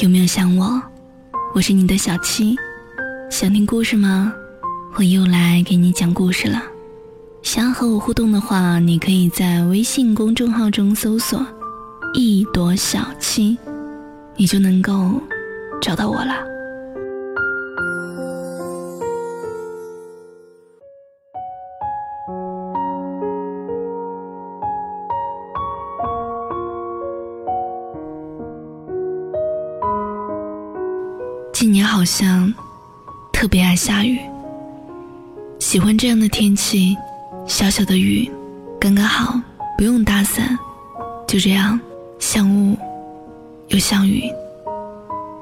有没有想我？我是你的小七，想听故事吗？我又来给你讲故事了。想要和我互动的话，你可以在微信公众号中搜索“一朵小七”，你就能够找到我了。今年好像特别爱下雨，喜欢这样的天气，小小的雨刚刚好，不用打伞，就这样像雾又像雨，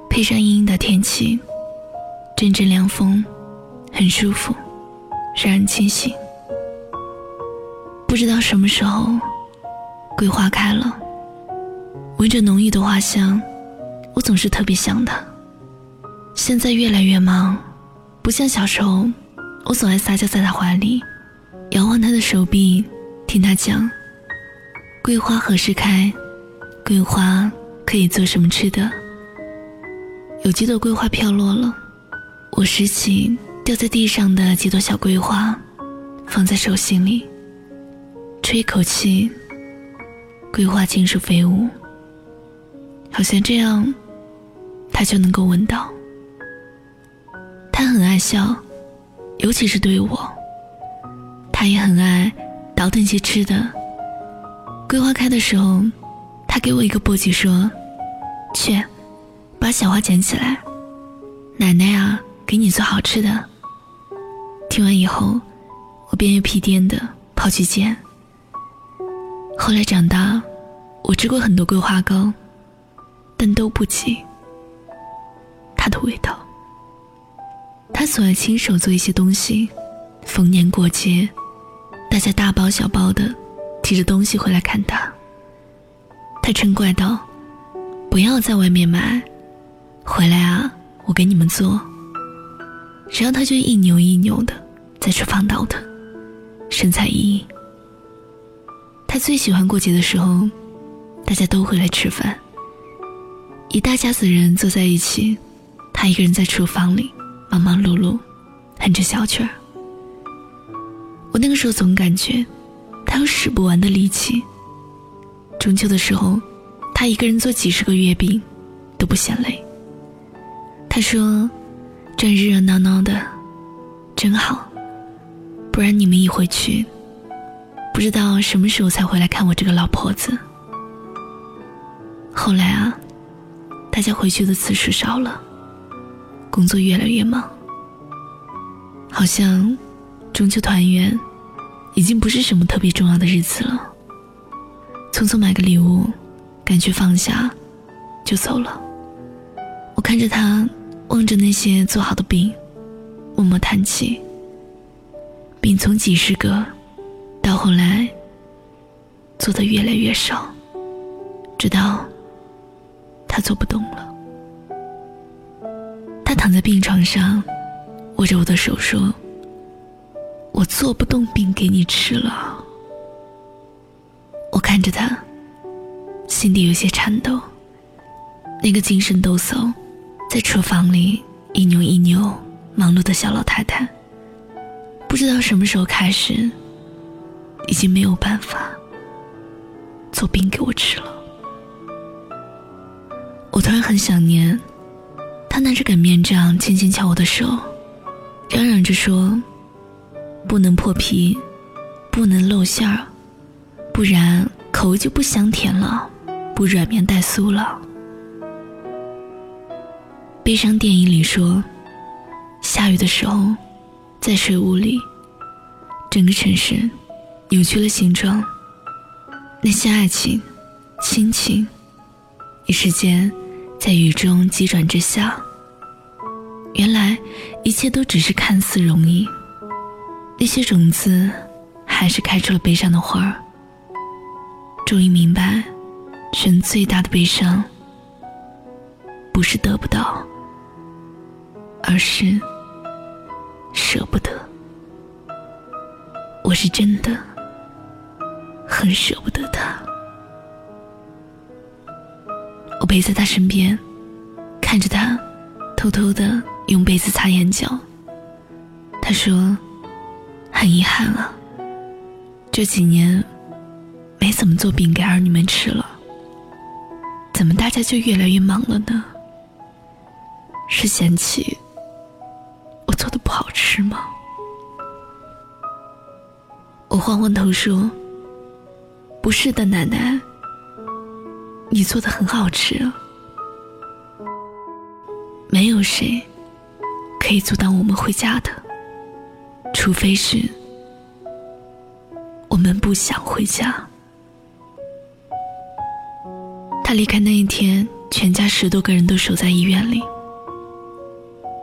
配上阴阴的天气，阵阵凉风，很舒服，让人清醒。不知道什么时候桂花开了，闻着浓郁的花香，我总是特别想它。现在越来越忙，不像小时候，我总爱撒娇在他怀里，摇晃他的手臂，听他讲桂花何时开，桂花可以做什么吃的。有几朵桂花飘落了，我拾起掉在地上的几朵小桂花，放在手心里，吹一口气，桂花尽数飞舞，好像这样，他就能够闻到。他很爱笑，尤其是对我。他也很爱倒腾些吃的。桂花开的时候，他给我一个簸箕，说：“去，把小花捡起来，奶奶啊，给你做好吃的。”听完以后，我便又屁颠的跑去捡。后来长大，我吃过很多桂花糕，但都不及它的味道。他总爱亲手做一些东西，逢年过节，大家大包小包的提着东西回来看他。他嗔怪道：“不要在外面买，回来啊，我给你们做。”然后他就一扭一扭的在厨房倒腾，神采奕奕。他最喜欢过节的时候，大家都会来吃饭，一大家子人坐在一起，他一个人在厨房里。忙忙碌碌，哼着小曲儿。我那个时候总感觉，他有使不完的力气。中秋的时候，他一个人做几十个月饼，都不嫌累。他说：“这热热闹闹的，真好。不然你们一回去，不知道什么时候才回来看我这个老婆子。”后来啊，大家回去的次数少了。工作越来越忙，好像中秋团圆已经不是什么特别重要的日子了。匆匆买个礼物，赶去放下，就走了。我看着他，望着那些做好的饼，默默叹气。饼从几十个，到后来做的越来越少，直到他做不动了。躺在病床上，握着我的手说：“我做不动饼给你吃了。”我看着他，心底有些颤抖。那个精神抖擞，在厨房里一扭一扭忙碌的小老太太，不知道什么时候开始，已经没有办法做饼给我吃了。我突然很想念。他拿着擀面杖，轻轻敲我的手，嚷嚷着说：“不能破皮，不能露馅儿，不然口味就不香甜了，不软绵带酥了。”悲伤电影里说，下雨的时候，在水雾里，整个城市扭曲了形状，那些爱情、亲情，一时间在雨中急转直下。原来，一切都只是看似容易。那些种子，还是开出了悲伤的花儿。终于明白，人最大的悲伤，不是得不到，而是舍不得。我是真的很舍不得他。我陪在他身边，看着他，偷偷的用被子擦眼角。他说：“很遗憾啊，这几年没怎么做饼给儿女们吃了。怎么大家就越来越忙了呢？是嫌弃我做的不好吃吗？”我晃晃头说：“不是的，奶奶，你做的很好吃。没有谁可以阻挡我们回家的。”除非是我们不想回家。他离开那一天，全家十多个人都守在医院里。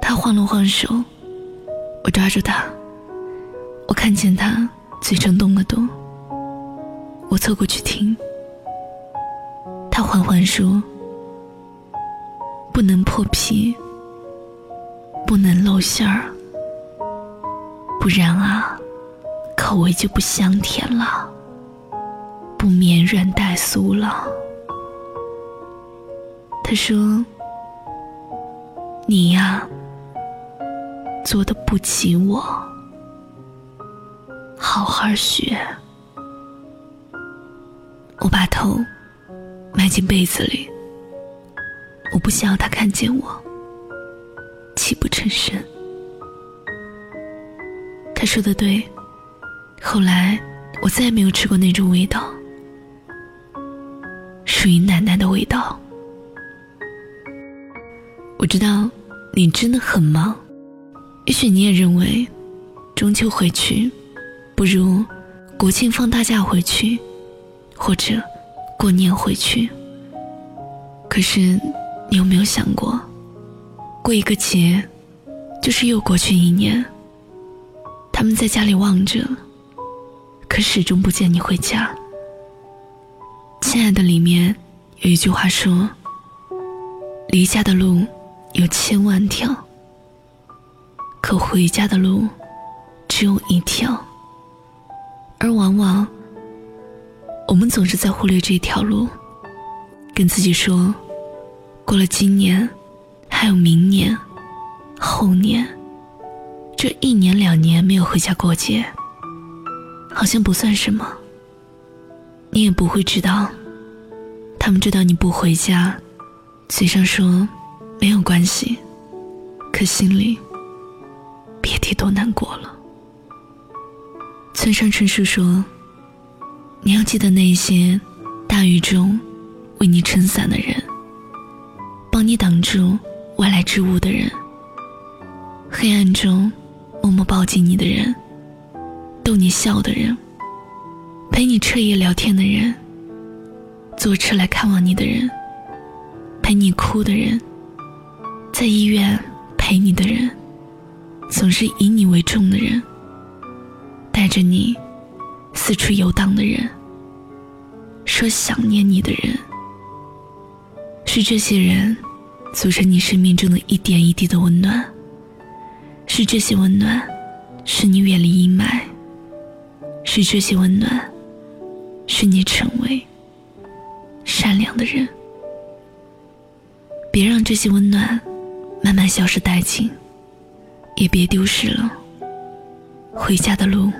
他晃了晃手，我抓住他，我看见他嘴唇动了动。我凑过去听，他缓缓说：“不能破皮，不能露馅儿。”不然啊，口味就不香甜了，不绵软带酥了。他说：“你呀，做的不及我，好好学。”我把头埋进被子里，我不想要他看见我泣不成声。他说的对，后来我再也没有吃过那种味道，属于奶奶的味道。我知道你真的很忙，也许你也认为中秋回去不如国庆放大假回去，或者过年回去。可是你有没有想过，过一个节就是又过去一年？他们在家里望着，可始终不见你回家。亲爱的，里面有一句话说：“离家的路有千万条，可回家的路只有一条。”而往往，我们总是在忽略这条路，跟自己说：“过了今年，还有明年，后年。”这一年两年没有回家过节，好像不算什么。你也不会知道，他们知道你不回家，嘴上说没有关系，可心里别提多难过了。村上春树说：“你要记得那些大雨中为你撑伞的人，帮你挡住外来之物的人，黑暗中。”默默抱紧你的人，逗你笑的人，陪你彻夜聊天的人，坐车来看望你的人，陪你哭的人，在医院陪你的人，总是以你为重的人，带着你四处游荡的人，说想念你的人，是这些人组成你生命中的一点一滴的温暖。是这些温暖，使你远离阴霾；是这些温暖，使你成为善良的人。别让这些温暖慢慢消失殆尽，也别丢失了回家的路。